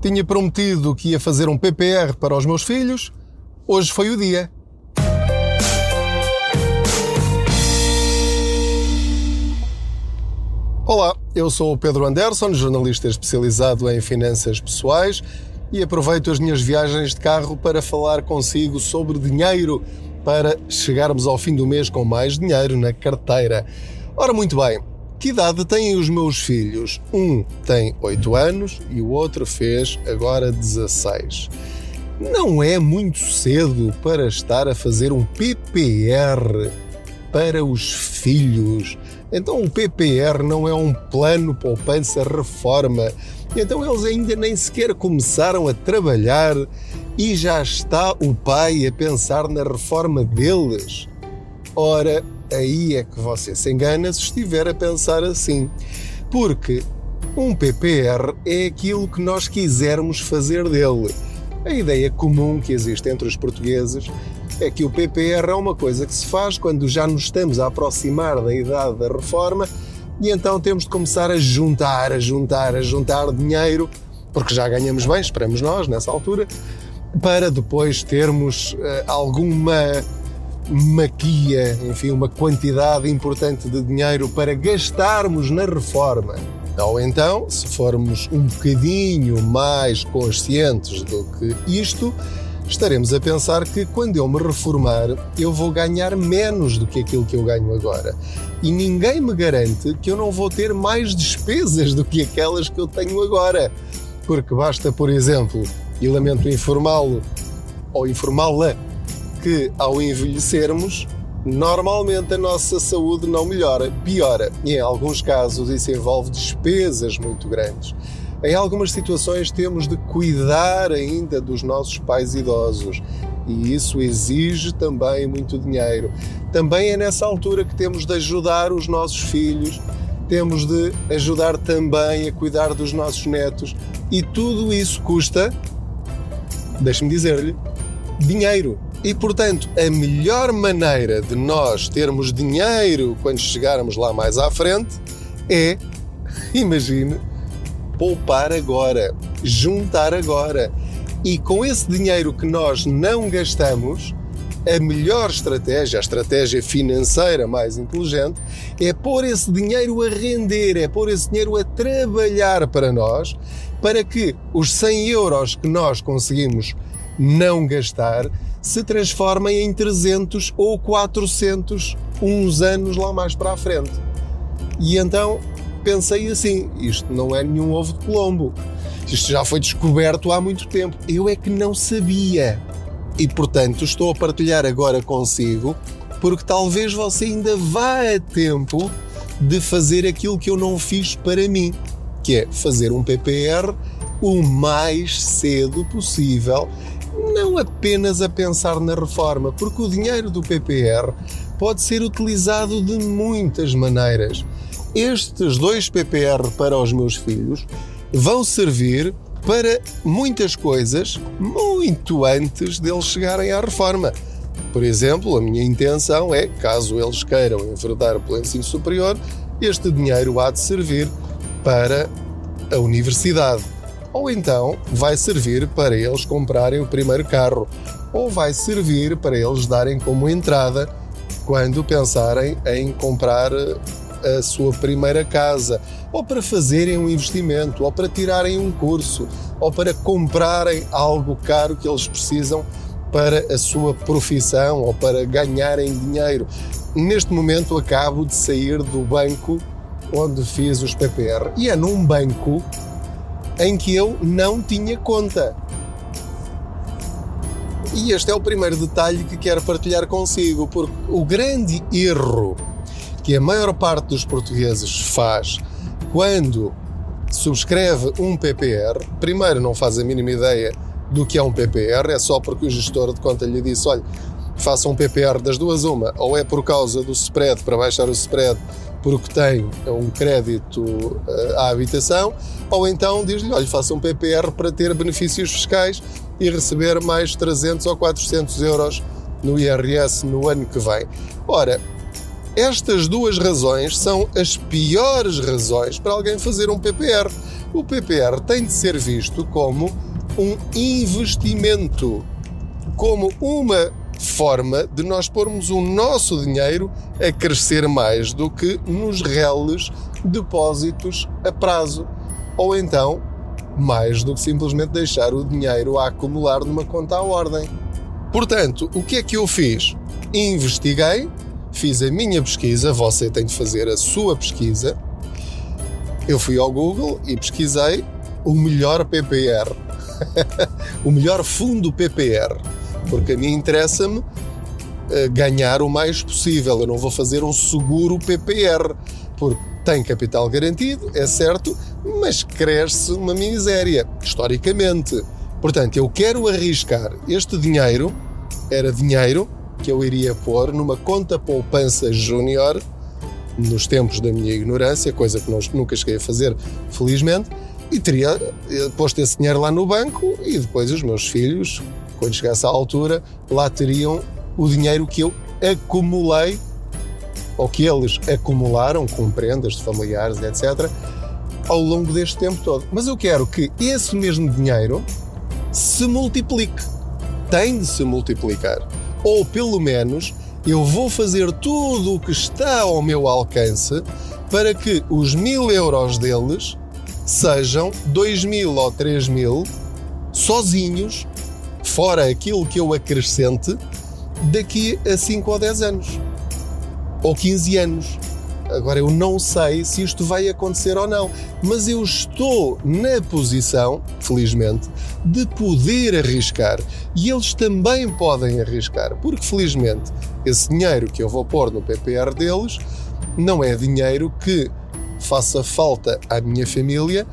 Tinha prometido que ia fazer um PPR para os meus filhos. Hoje foi o dia. Olá, eu sou o Pedro Anderson, jornalista especializado em finanças pessoais e aproveito as minhas viagens de carro para falar consigo sobre dinheiro para chegarmos ao fim do mês com mais dinheiro na carteira. Ora, muito bem, que idade têm os meus filhos? Um tem 8 anos e o outro fez agora 16. Não é muito cedo para estar a fazer um PPR para os filhos. Então o PPR não é um plano poupança reforma. Então eles ainda nem sequer começaram a trabalhar e já está o pai a pensar na reforma deles. Ora, aí é que você se engana se estiver a pensar assim. Porque um PPR é aquilo que nós quisermos fazer dele. A ideia comum que existe entre os portugueses é que o PPR é uma coisa que se faz quando já nos estamos a aproximar da idade da reforma e então temos de começar a juntar, a juntar, a juntar dinheiro, porque já ganhamos bem, esperamos nós, nessa altura, para depois termos uh, alguma maquia, enfim, uma quantidade importante de dinheiro para gastarmos na reforma. Ou então, se formos um bocadinho mais conscientes do que isto, estaremos a pensar que quando eu me reformar, eu vou ganhar menos do que aquilo que eu ganho agora. E ninguém me garante que eu não vou ter mais despesas do que aquelas que eu tenho agora. Porque basta, por exemplo, e lamento informá-lo ou informá-la, que ao envelhecermos, normalmente a nossa saúde não melhora, piora. E em alguns casos isso envolve despesas muito grandes. Em algumas situações temos de cuidar ainda dos nossos pais idosos e isso exige também muito dinheiro. Também é nessa altura que temos de ajudar os nossos filhos, temos de ajudar também a cuidar dos nossos netos e tudo isso custa, deixe-me dizer-lhe, dinheiro. E portanto, a melhor maneira de nós termos dinheiro quando chegarmos lá mais à frente é, imagine, poupar agora, juntar agora. E com esse dinheiro que nós não gastamos, a melhor estratégia, a estratégia financeira mais inteligente, é pôr esse dinheiro a render, é pôr esse dinheiro a trabalhar para nós, para que os 100 euros que nós conseguimos não gastar se transformem em 300 ou 400 uns anos lá mais para a frente. E então pensei assim: isto não é nenhum ovo de Colombo. Isto já foi descoberto há muito tempo. Eu é que não sabia. E portanto estou a partilhar agora consigo, porque talvez você ainda vá a tempo de fazer aquilo que eu não fiz para mim, que é fazer um PPR o mais cedo possível, não apenas a pensar na reforma, porque o dinheiro do PPR pode ser utilizado de muitas maneiras estes dois PPR para os meus filhos vão servir para muitas coisas muito antes deles chegarem à reforma. Por exemplo, a minha intenção é, caso eles queiram enverdar pelo ensino superior, este dinheiro há de servir para a universidade. Ou então vai servir para eles comprarem o primeiro carro, ou vai servir para eles darem como entrada quando pensarem em comprar a sua primeira casa, ou para fazerem um investimento, ou para tirarem um curso, ou para comprarem algo caro que eles precisam para a sua profissão ou para ganharem dinheiro. Neste momento acabo de sair do banco onde fiz os PPR e é num banco em que eu não tinha conta. E este é o primeiro detalhe que quero partilhar consigo, porque o grande erro que a maior parte dos portugueses faz quando subscreve um PPR, primeiro não faz a mínima ideia do que é um PPR, é só porque o gestor de conta lhe disse: olha, faça um PPR das duas, uma, ou é por causa do spread, para baixar o spread, porque tem um crédito eh, à habitação, ou então diz-lhe: olha, faça um PPR para ter benefícios fiscais e receber mais 300 ou 400 euros no IRS no ano que vem. Ora, estas duas razões são as piores razões para alguém fazer um PPR, O PPR tem de ser visto como um investimento, como uma forma de nós pormos o nosso dinheiro a crescer mais do que nos reles depósitos a prazo. Ou então, mais do que simplesmente deixar o dinheiro a acumular numa conta à ordem. Portanto, o que é que eu fiz? Investiguei, fiz a minha pesquisa, você tem de fazer a sua pesquisa. Eu fui ao Google e pesquisei o melhor PPR, o melhor fundo PPR, porque a mim interessa-me eh, ganhar o mais possível. Eu não vou fazer um seguro PPR, porque tem capital garantido, é certo, mas cresce uma miséria, historicamente. Portanto, eu quero arriscar este dinheiro, era dinheiro que eu iria pôr numa conta poupança júnior, nos tempos da minha ignorância, coisa que nunca cheguei a fazer, felizmente, e teria eh, posto esse dinheiro lá no banco e depois os meus filhos, quando chegasse à altura, lá teriam o dinheiro que eu acumulei ou que eles acumularam com prendas de familiares, etc., ao longo deste tempo todo. Mas eu quero que esse mesmo dinheiro se multiplique. Tem de se multiplicar. Ou pelo menos eu vou fazer tudo o que está ao meu alcance para que os mil euros deles sejam dois mil ou três mil sozinhos, fora aquilo que eu acrescente, daqui a 5 ou 10 anos ou 15 anos. Agora eu não sei se isto vai acontecer ou não, mas eu estou na posição, felizmente, de poder arriscar. E eles também podem arriscar, porque felizmente esse dinheiro que eu vou pôr no PPR deles não é dinheiro que faça falta à minha família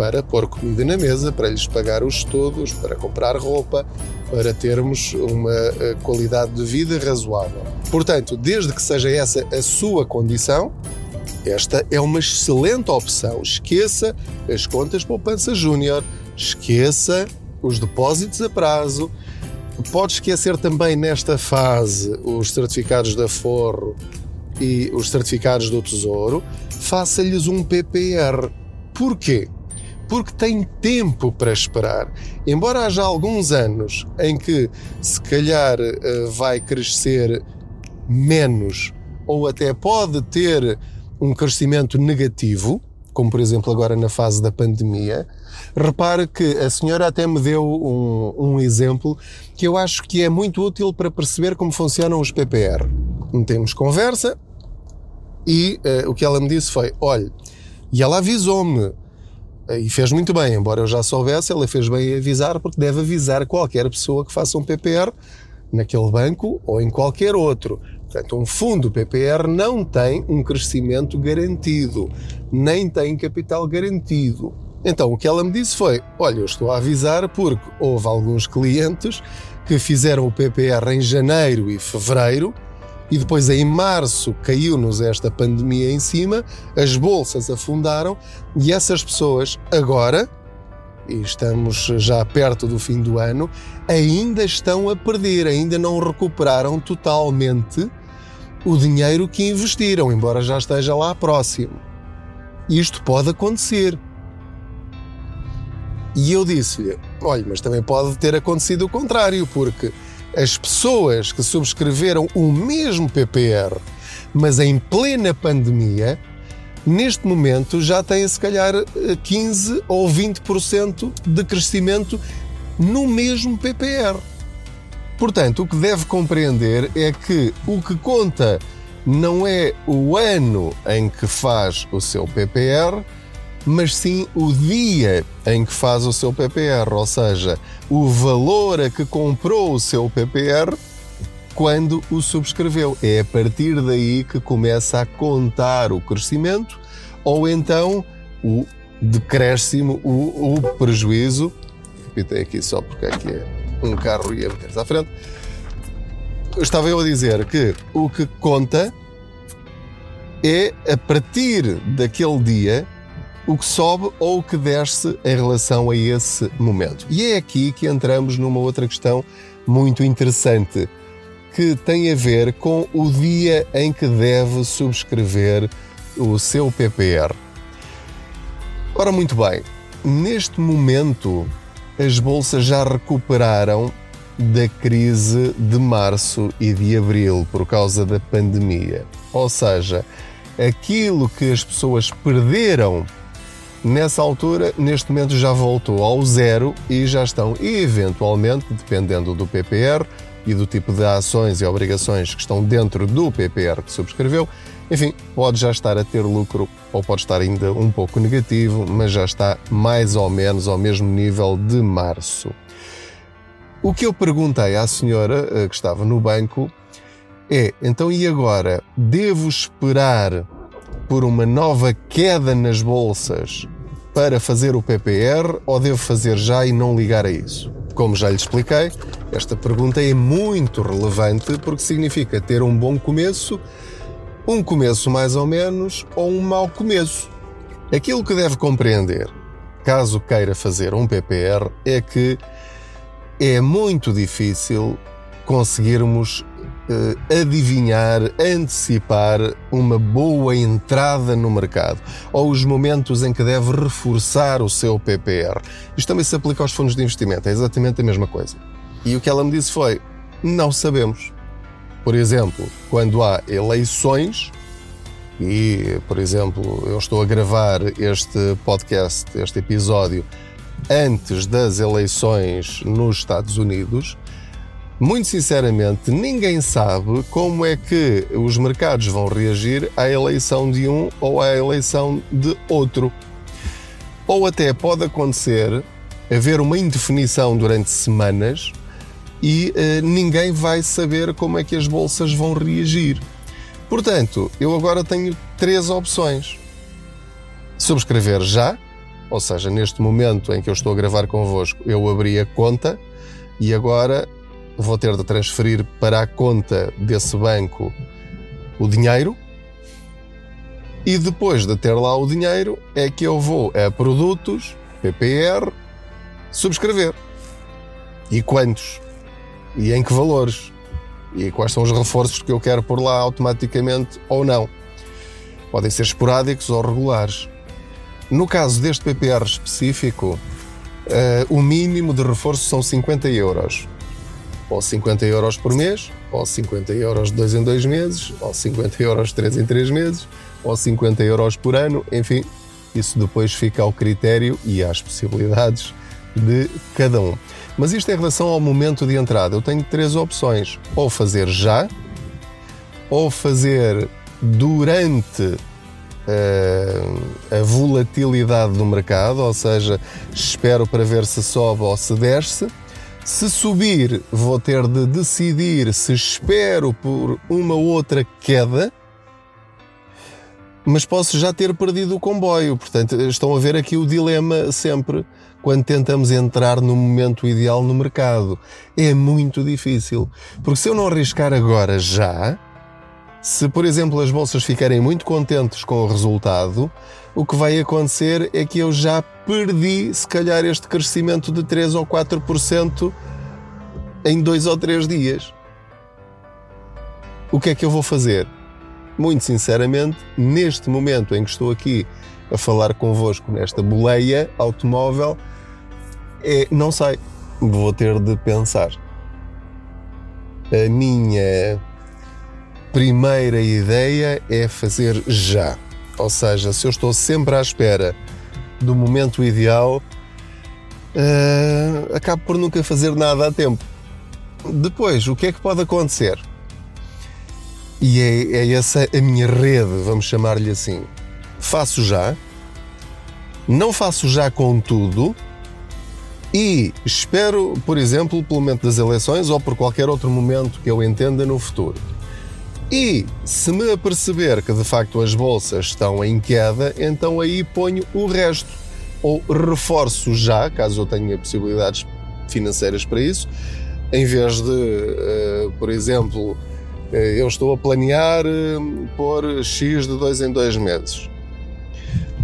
para pôr comida na mesa, para lhes pagar os estudos, para comprar roupa, para termos uma eh, qualidade de vida razoável. Portanto, desde que seja essa a sua condição, esta é uma excelente opção. Esqueça as contas poupança júnior, esqueça os depósitos a prazo. Pode esquecer também nesta fase os certificados da Forro e os certificados do Tesouro. Faça-lhes um PPR. Porquê? Porque tem tempo para esperar. Embora haja alguns anos em que se calhar eh, vai crescer menos ou até pode ter um crescimento negativo, como por exemplo agora na fase da pandemia, repare que a senhora até me deu um, um exemplo que eu acho que é muito útil para perceber como funcionam os PPR. Temos conversa e uh, o que ela me disse foi: olha, e ela avisou-me e fez muito bem, embora eu já soubesse, ela fez bem em avisar, porque deve avisar qualquer pessoa que faça um PPR naquele banco ou em qualquer outro. Portanto, um fundo PPR não tem um crescimento garantido, nem tem capital garantido. Então, o que ela me disse foi: Olha, eu estou a avisar porque houve alguns clientes que fizeram o PPR em janeiro e fevereiro e depois em março caiu-nos esta pandemia em cima, as bolsas afundaram e essas pessoas agora, e estamos já perto do fim do ano, ainda estão a perder, ainda não recuperaram totalmente o dinheiro que investiram, embora já esteja lá próximo. Isto pode acontecer. E eu disse-lhe: olha, mas também pode ter acontecido o contrário, porque as pessoas que subscreveram o mesmo PPR, mas em plena pandemia, neste momento já têm se calhar 15 ou 20% de crescimento no mesmo PPR. Portanto, o que deve compreender é que o que conta não é o ano em que faz o seu PPR, mas sim o dia em que faz o seu PPR, ou seja, o valor a que comprou o seu PPR quando o subscreveu. É a partir daí que começa a contar o crescimento ou então o decréscimo, o, o prejuízo. Repitei aqui só porque aqui é um carro ia meter-se à frente. Estava eu a dizer que o que conta é a partir daquele dia o que sobe ou o que desce em relação a esse momento. E é aqui que entramos numa outra questão muito interessante, que tem a ver com o dia em que deve subscrever o seu PPR. Ora, muito bem, neste momento as bolsas já recuperaram da crise de março e de abril por causa da pandemia. Ou seja, aquilo que as pessoas perderam nessa altura, neste momento já voltou ao zero e já estão, eventualmente, dependendo do PPR e do tipo de ações e obrigações que estão dentro do PPR que subscreveu, enfim, pode já estar a ter lucro ou pode estar ainda um pouco negativo, mas já está mais ou menos ao mesmo nível de março. O que eu perguntei à senhora eh, que estava no banco é: então e agora? Devo esperar por uma nova queda nas bolsas para fazer o PPR ou devo fazer já e não ligar a isso? Como já lhe expliquei, esta pergunta é muito relevante porque significa ter um bom começo, um começo mais ou menos ou um mau começo. Aquilo que deve compreender, caso queira fazer um PPR, é que é muito difícil conseguirmos adivinhar, antecipar uma boa entrada no mercado ou os momentos em que deve reforçar o seu PPR. Isto também se aplica aos fundos de investimento, é exatamente a mesma coisa. E o que ela me disse foi: não sabemos. Por exemplo, quando há eleições, e, por exemplo, eu estou a gravar este podcast, este episódio, antes das eleições nos Estados Unidos, muito sinceramente, ninguém sabe como é que os mercados vão reagir à eleição de um ou à eleição de outro. Ou até pode acontecer haver uma indefinição durante semanas e uh, ninguém vai saber como é que as bolsas vão reagir. Portanto, eu agora tenho três opções: subscrever já, ou seja, neste momento em que eu estou a gravar convosco, eu abri a conta e agora vou ter de transferir para a conta desse banco o dinheiro. E depois de ter lá o dinheiro, é que eu vou a produtos, PPR, subscrever. E quantos? E em que valores? E quais são os reforços que eu quero por lá automaticamente ou não? Podem ser esporádicos ou regulares. No caso deste PPR específico, uh, o mínimo de reforço são 50 euros. Ou 50 euros por mês, ou 50 euros de 2 em 2 meses, ou 50 euros de 3 em 3 meses, ou 50 euros por ano, enfim, isso depois fica ao critério e às possibilidades de cada um. Mas isto em relação ao momento de entrada, eu tenho três opções: ou fazer já, ou fazer durante a volatilidade do mercado, ou seja, espero para ver se sobe ou se desce. Se subir, vou ter de decidir se espero por uma outra queda, mas posso já ter perdido o comboio. Portanto, estão a ver aqui o dilema sempre quando tentamos entrar no momento ideal no mercado. É muito difícil, porque se eu não arriscar agora já, se, por exemplo, as bolsas ficarem muito contentes com o resultado, o que vai acontecer é que eu já perdi, se calhar, este crescimento de 3 ou 4% em dois ou três dias. O que é que eu vou fazer? Muito sinceramente, neste momento em que estou aqui a falar convosco nesta boleia automóvel, é, não sei, vou ter de pensar. A minha primeira ideia é fazer já. Ou seja, se eu estou sempre à espera do momento ideal, uh, acabo por nunca fazer nada a tempo. Depois, o que é que pode acontecer? E é, é essa a minha rede, vamos chamar-lhe assim. Faço já, não faço já com tudo e espero, por exemplo, pelo momento das eleições ou por qualquer outro momento que eu entenda no futuro. E se me aperceber que de facto as bolsas estão em queda, então aí ponho o resto. Ou reforço já, caso eu tenha possibilidades financeiras para isso, em vez de, uh, por exemplo, uh, eu estou a planear uh, pôr X de dois em dois meses.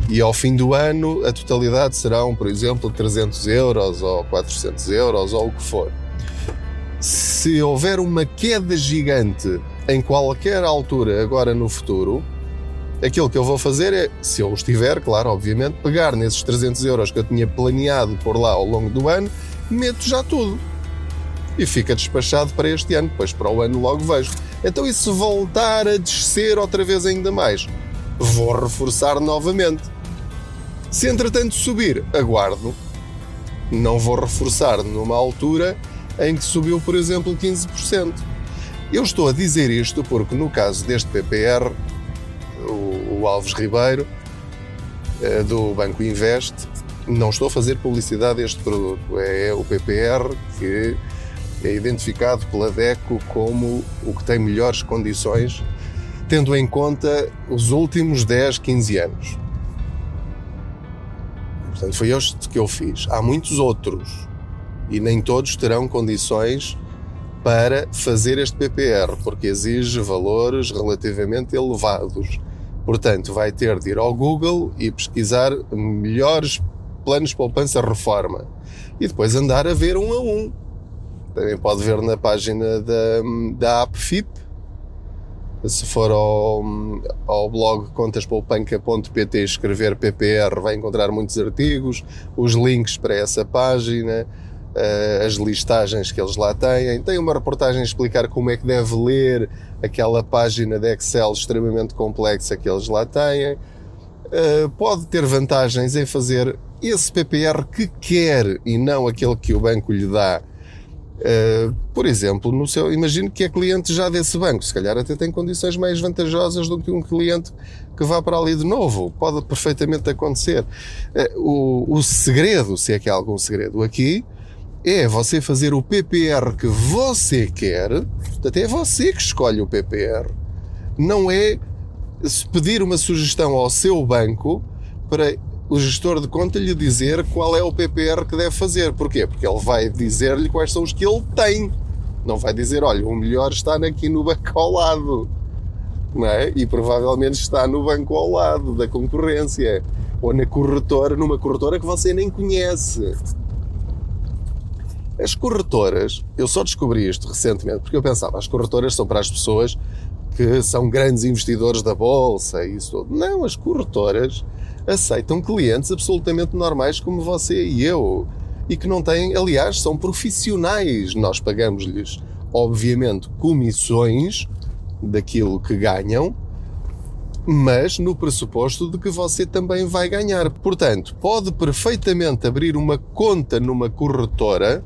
E ao fim do ano a totalidade serão, por exemplo, 300 euros ou 400 euros ou o que for. Se houver uma queda gigante em qualquer altura, agora no futuro, Aquilo que eu vou fazer é, se eu os tiver, claro, obviamente, pegar nesses 300 euros que eu tinha planeado por lá ao longo do ano, meto já tudo. E fica despachado para este ano, depois para o ano logo vejo. Então, e se voltar a descer outra vez ainda mais? Vou reforçar novamente. Se entretanto subir, aguardo. Não vou reforçar numa altura em que subiu, por exemplo, 15%. Eu estou a dizer isto porque, no caso deste PPR, o, o Alves Ribeiro, eh, do Banco Invest, não estou a fazer publicidade deste produto. É o PPR que é identificado pela DECO como o que tem melhores condições, tendo em conta os últimos 10, 15 anos. Portanto, foi este que eu fiz. Há muitos outros e nem todos terão condições para fazer este PPR, porque exige valores relativamente elevados. Portanto, vai ter de ir ao Google e pesquisar melhores planos de poupança reforma e depois andar a ver um a um. Também pode ver na página da, da AppFip. Se for ao, ao blog contaspoupanca.pt escrever PPR, vai encontrar muitos artigos, os links para essa página, as listagens que eles lá têm. Tem uma reportagem a explicar como é que deve ler aquela página de Excel extremamente complexa que eles lá têm. Eh, pode ter vantagens em fazer esse PPR que quer e não aquele que o banco lhe dá. Uh, por exemplo, no seu, imagino que é cliente já desse banco, se calhar até tem condições mais vantajosas do que um cliente que vá para ali de novo. Pode perfeitamente acontecer. O, o segredo, se é que há algum segredo aqui, é você fazer o PPR que você quer, portanto é você que escolhe o PPR, não é pedir uma sugestão ao seu banco para o gestor de conta lhe dizer qual é o PPR que deve fazer. Porquê? Porque ele vai dizer-lhe quais são os que ele tem. Não vai dizer, olha, o melhor está aqui no banco ao lado. Não é? E provavelmente está no banco ao lado da concorrência. Ou na corretora, numa corretora que você nem conhece. As corretoras, eu só descobri isto recentemente porque eu pensava, as corretoras são para as pessoas que são grandes investidores da bolsa e isso tudo. Não, as corretoras aceitam clientes absolutamente normais como você e eu e que não têm, aliás, são profissionais. Nós pagamos-lhes, obviamente, comissões daquilo que ganham, mas no pressuposto de que você também vai ganhar. Portanto, pode perfeitamente abrir uma conta numa corretora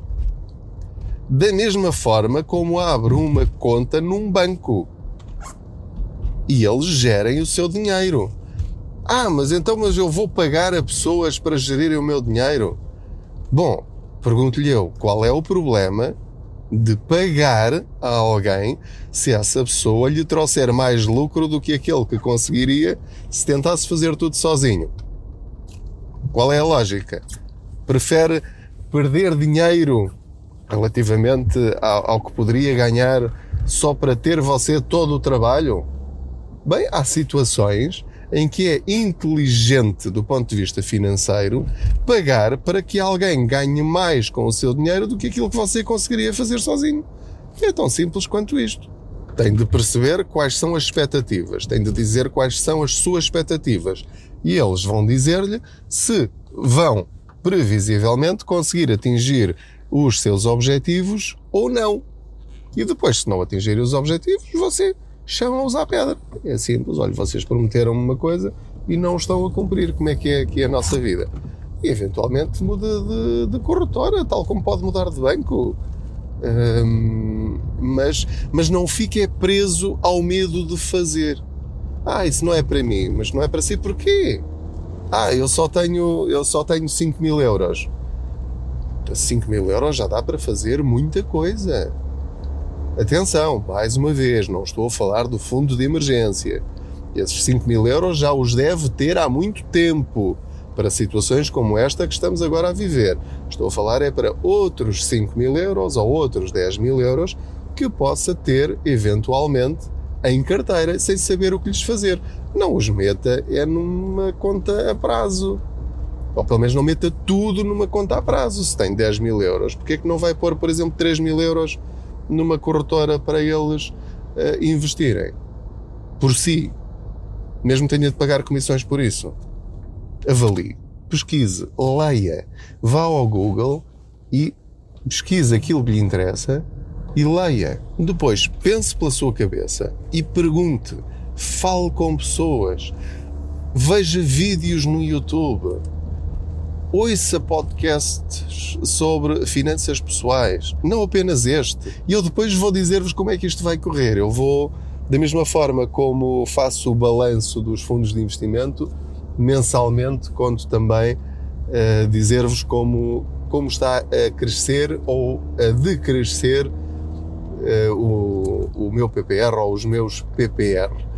da mesma forma como abre uma conta num banco. E eles gerem o seu dinheiro. Ah, mas então mas eu vou pagar a pessoas para gerirem o meu dinheiro? Bom, pergunto-lhe eu, qual é o problema de pagar a alguém se essa pessoa lhe trouxer mais lucro do que aquele que conseguiria se tentasse fazer tudo sozinho? Qual é a lógica? Prefere perder dinheiro relativamente ao, ao que poderia ganhar só para ter você todo o trabalho? Bem, há situações em que é inteligente do ponto de vista financeiro pagar para que alguém ganhe mais com o seu dinheiro do que aquilo que você conseguiria fazer sozinho. É tão simples quanto isto. Tem de perceber quais são as expectativas, tem de dizer quais são as suas expectativas e eles vão dizer-lhe se vão previsivelmente conseguir atingir os seus objetivos ou não. E depois, se não atingirem os objetivos, você chama-os à pedra. É simples, olha, vocês prometeram uma coisa e não estão a cumprir. Como é que é, que é a nossa vida? E eventualmente muda de, de corretora, tal como pode mudar de banco. Mas, mas não fique preso ao medo de fazer. Ah, isso não é para mim, mas não é para si porquê? Ah, eu só tenho, eu só tenho 5 mil euros. 5 mil euros já dá para fazer muita coisa. Atenção, mais uma vez, não estou a falar do fundo de emergência. Esses 5 mil euros já os deve ter há muito tempo para situações como esta que estamos agora a viver. Estou a falar é para outros 5 mil euros ou outros 10 mil euros que possa ter eventualmente em carteira sem saber o que lhes fazer. Não os meta é numa conta a prazo. Ou pelo menos não meta tudo numa conta a prazo. Se tem 10 mil euros, porque é que não vai pôr, por exemplo, 3 mil euros numa corretora para eles uh, investirem por si. mesmo tenha de pagar comissões por isso. Avalie, pesquise, leia, vá ao Google e pesquise aquilo que lhe interessa e leia. Depois pense pela sua cabeça e pergunte, fale com pessoas, veja vídeos no YouTube, ouça podcasts sobre finanças pessoais, não apenas este. E eu depois vou dizer-vos como é que isto vai correr. Eu vou, da mesma forma como faço o balanço dos fundos de investimento, mensalmente conto também uh, dizer-vos como, como está a crescer ou a decrescer uh, o, o meu PPR ou os meus PPR.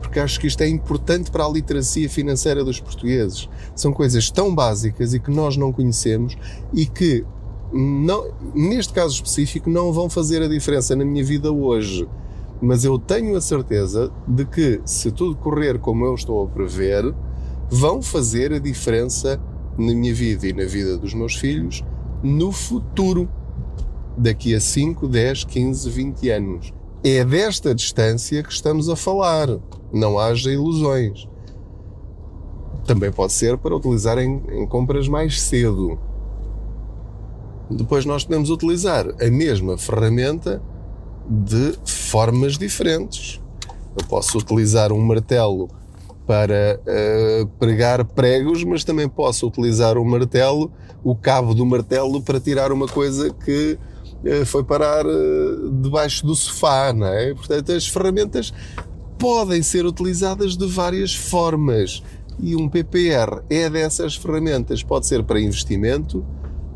Porque acho que isto é importante para a literacia financeira dos portugueses. São coisas tão básicas e que nós não conhecemos e que, não, neste caso específico, não vão fazer a diferença na minha vida hoje. Mas eu tenho a certeza de que, se tudo correr como eu estou a prever, vão fazer a diferença na minha vida e na vida dos meus filhos no futuro, daqui a 5, 10, 15, 20 anos. É desta distância que estamos a falar. Não haja ilusões. Também pode ser para utilizar em, em compras mais cedo. Depois nós podemos utilizar a mesma ferramenta de formas diferentes. Eu posso utilizar um martelo para uh, pregar pregos, mas também posso utilizar o martelo, o cabo do martelo, para tirar uma coisa que uh, foi parar uh, debaixo do sofá, não é? Portanto, as ferramentas podem ser utilizadas de várias formas e um PPR é dessas ferramentas. Pode ser para investimento,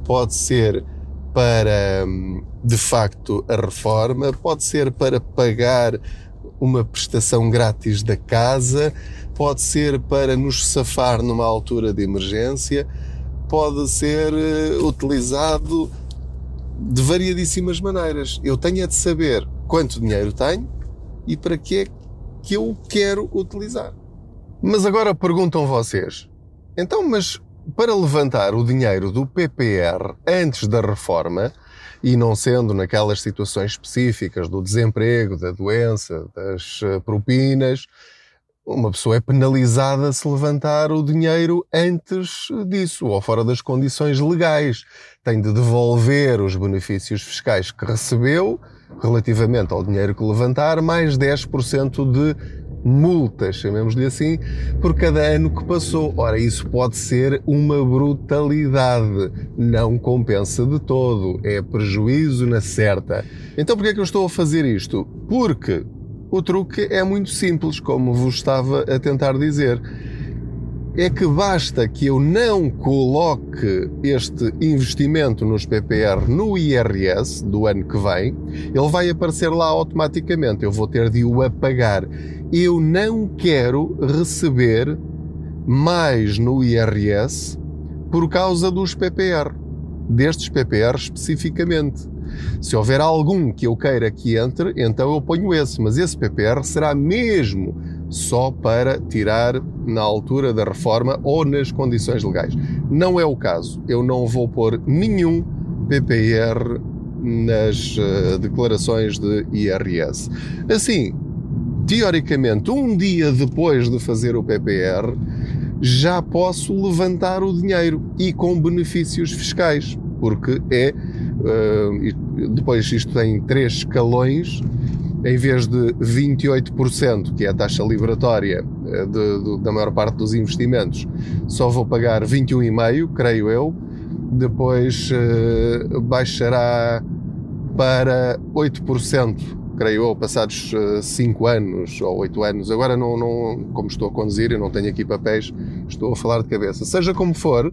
pode ser para, hum, de facto, a reforma, pode ser para pagar uma prestação grátis da casa, pode ser para nos safar numa altura de emergência, pode ser eh, utilizado de variadíssimas maneiras. Eu tenho é de saber quanto dinheiro tenho e para que é que eu quero utilizar. Mas agora perguntam vocês: então, mas para levantar o dinheiro do PPR antes da reforma, e não sendo naquelas situações específicas do desemprego, da doença, das eh, propinas, uma pessoa é penalizada se levantar o dinheiro antes disso ou fora das condições legais. Tem de devolver os benefícios fiscais que recebeu relativamente ao dinheiro que levantar, mais 10% de multas, chamemos-lhe assim, por cada ano que passou. Ora, isso pode ser uma brutalidade. Não compensa de todo. É prejuízo na certa. Então, porquê é que eu estou a fazer isto? Porque o truque é muito simples, como vos estava a tentar dizer. É que basta que eu não coloque este investimento nos PPR no IRS do ano que vem, ele vai aparecer lá automaticamente. Eu vou ter de o apagar. Eu não quero receber mais no IRS por causa dos PPR, destes PPR especificamente. Se houver algum que eu queira que entre, então eu ponho esse, mas esse PPR será mesmo só para tirar na altura da reforma ou nas condições legais. Não é o caso. Eu não vou pôr nenhum PPR nas uh, declarações de IRS. Assim, teoricamente, um dia depois de fazer o PPR, já posso levantar o dinheiro e com benefícios fiscais, porque é Uh, depois isto tem três escalões, em vez de 28%, que é a taxa liberatória uh, de, de, da maior parte dos investimentos, só vou pagar 21,5%, creio eu. Depois uh, baixará para 8%, creio eu, passados 5 anos ou 8 anos. Agora, não, não, como estou a conduzir, eu não tenho aqui papéis, estou a falar de cabeça. Seja como for,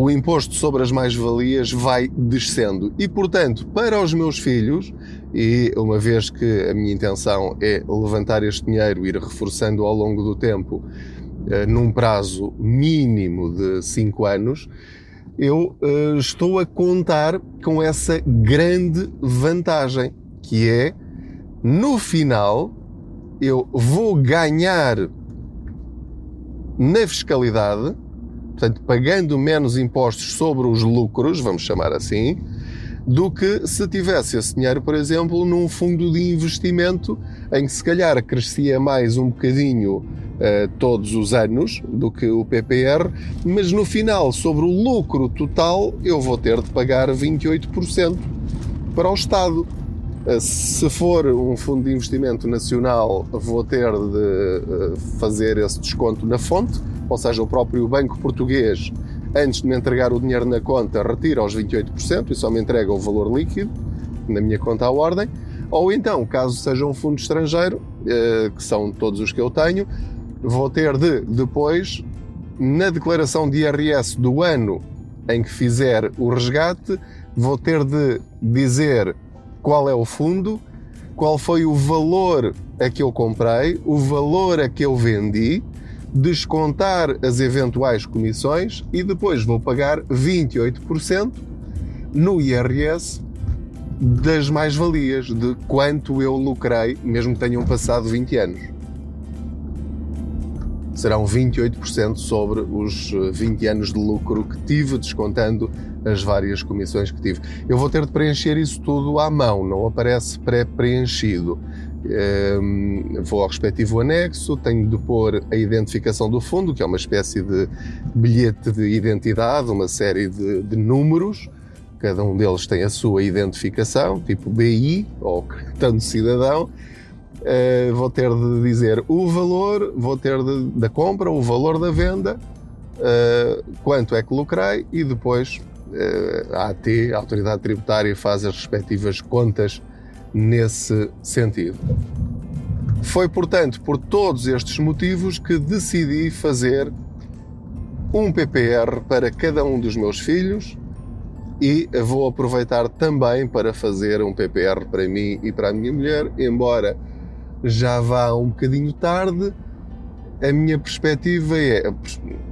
o imposto sobre as mais-valias vai descendo. E, portanto, para os meus filhos, e uma vez que a minha intenção é levantar este dinheiro, ir reforçando ao longo do tempo, eh, num prazo mínimo de 5 anos, eu eh, estou a contar com essa grande vantagem, que é, no final, eu vou ganhar na fiscalidade portanto, pagando menos impostos sobre os lucros, vamos chamar assim, do que se tivesse esse dinheiro, por exemplo, num fundo de investimento em que se calhar crescia mais um bocadinho uh, todos os anos do que o PPR, mas no final, sobre o lucro total, eu vou ter de pagar 28% para o Estado. Uh, se for um fundo de investimento nacional, vou ter de uh, fazer esse desconto na fonte, ou seja, o próprio Banco Português antes de me entregar o dinheiro na conta, retira os 28% e só me entrega o valor líquido na minha conta à ordem. Ou então, caso seja um fundo estrangeiro, eh, que são todos os que eu tenho, vou ter de, depois, na declaração de IRS do ano em que fizer o resgate, vou ter de dizer qual é o fundo, qual foi o valor a que eu comprei, o valor a que eu vendi descontar as eventuais comissões e depois vou pagar 28% no IRS das mais-valias, de quanto eu lucrei, mesmo que tenham passado 20 anos. Serão 28% sobre os 20 anos de lucro que tive, descontando as várias comissões que tive. Eu vou ter de preencher isso tudo à mão, não aparece pré-preenchido. Um, vou ao respectivo anexo, tenho de pôr a identificação do fundo, que é uma espécie de bilhete de identidade, uma série de, de números, cada um deles tem a sua identificação, tipo BI ou de cidadão. Uh, vou ter de dizer o valor, vou ter de, da compra, o valor da venda, uh, quanto é que lucrei e depois uh, a AT, a Autoridade Tributária, faz as respectivas contas nesse sentido. Foi, portanto, por todos estes motivos que decidi fazer um PPR para cada um dos meus filhos e vou aproveitar também para fazer um PPR para mim e para a minha mulher, embora já vá um bocadinho tarde. A minha perspectiva é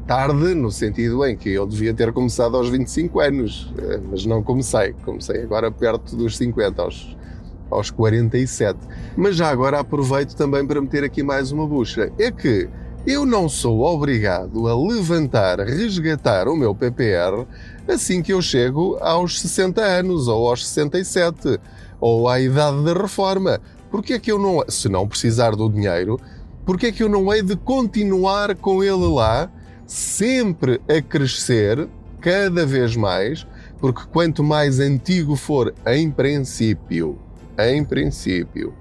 tarde no sentido em que eu devia ter começado aos 25 anos, eh, mas não comecei. Comecei agora perto dos 50, aos aos 47. Mas já agora aproveito também para meter aqui mais uma bucha. É que eu não sou obrigado a levantar, resgatar o meu PPR assim que eu chego aos 60 anos ou aos 67 ou à idade da reforma. Porque é que eu não, se não precisar do dinheiro, porque é que eu não hei de continuar com ele lá, sempre a crescer, cada vez mais, porque quanto mais antigo for, em princípio, em princípio,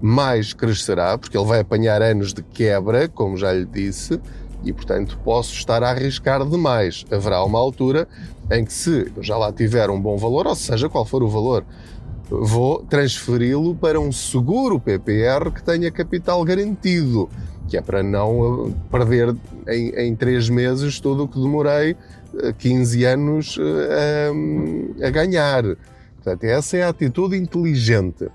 mais crescerá, porque ele vai apanhar anos de quebra, como já lhe disse, e portanto posso estar a arriscar demais. Haverá uma altura em que, se eu já lá tiver um bom valor, ou seja, qual for o valor, vou transferi-lo para um seguro PPR que tenha capital garantido, que é para não eh, perder em, em três meses tudo o que demorei 15 eh, anos a, eh, a ganhar. Portanto, essa é a atitude inteligente.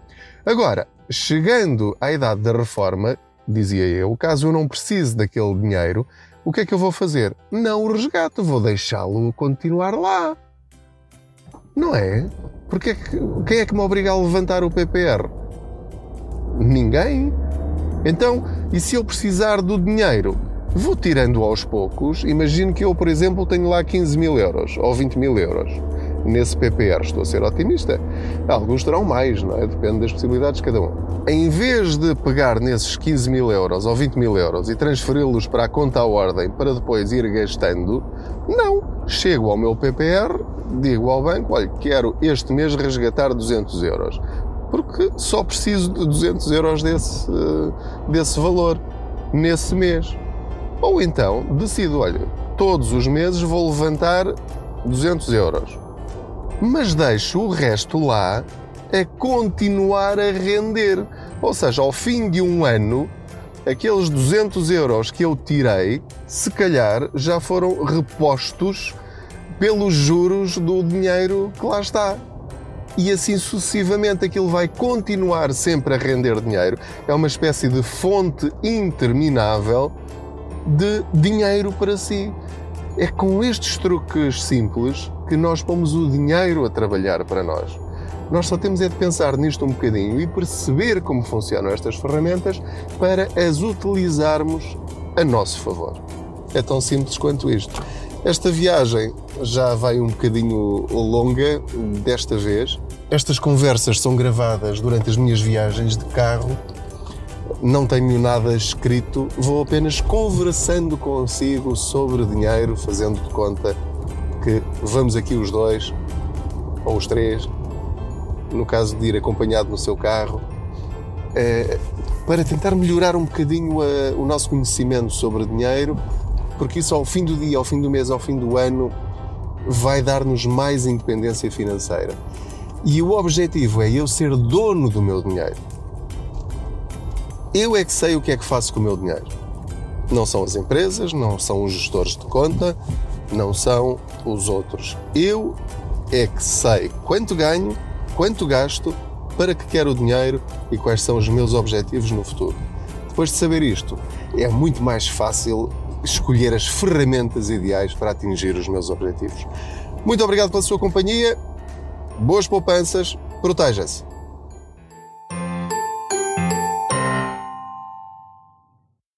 Agora, chegando à idade da reforma, dizia eu, caso eu não precise daquele dinheiro, o que é que eu vou fazer? Não o resgato, vou deixá-lo continuar lá. Não é? Porque é que, quem é que me obriga a levantar o PPR? Ninguém. Então, e se eu precisar do dinheiro? Vou tirando aos poucos. Imagino que eu, por exemplo, tenho lá 15 mil euros ou 20 mil euros nesse PPR. Estou a ser otimista. Alguns terão mais, não é? Depende das possibilidades de cada um. Em vez de pegar nesses 15 mil euros ou 20 mil euros e transferi-los para a conta à ordem para depois ir gastando, não. Chego ao meu PPR, digo ao banco: olha, quero este mês resgatar 200 euros. Porque só preciso de 200 euros desse, desse valor nesse mês. Ou então decido, olha, todos os meses vou levantar 200 euros mas deixo o resto lá a continuar a render. Ou seja, ao fim de um ano, aqueles 200 euros que eu tirei, se calhar já foram repostos pelos juros do dinheiro que lá está. E assim sucessivamente aquilo vai continuar sempre a render dinheiro. É uma espécie de fonte interminável de dinheiro para si. É com estes truques simples que nós pomos o dinheiro a trabalhar para nós. Nós só temos é de pensar nisto um bocadinho e perceber como funcionam estas ferramentas para as utilizarmos a nosso favor. É tão simples quanto isto. Esta viagem já vai um bocadinho longa desta vez. Estas conversas são gravadas durante as minhas viagens de carro. Não tenho nada escrito, vou apenas conversando consigo sobre dinheiro, fazendo de conta que vamos aqui os dois, ou os três, no caso de ir acompanhado no seu carro, é, para tentar melhorar um bocadinho a, o nosso conhecimento sobre dinheiro, porque isso ao fim do dia, ao fim do mês, ao fim do ano, vai dar-nos mais independência financeira. E o objetivo é eu ser dono do meu dinheiro. Eu é que sei o que é que faço com o meu dinheiro. Não são as empresas, não são os gestores de conta, não são os outros. Eu é que sei quanto ganho, quanto gasto, para que quero o dinheiro e quais são os meus objetivos no futuro. Depois de saber isto, é muito mais fácil escolher as ferramentas ideais para atingir os meus objetivos. Muito obrigado pela sua companhia, boas poupanças, proteja-se.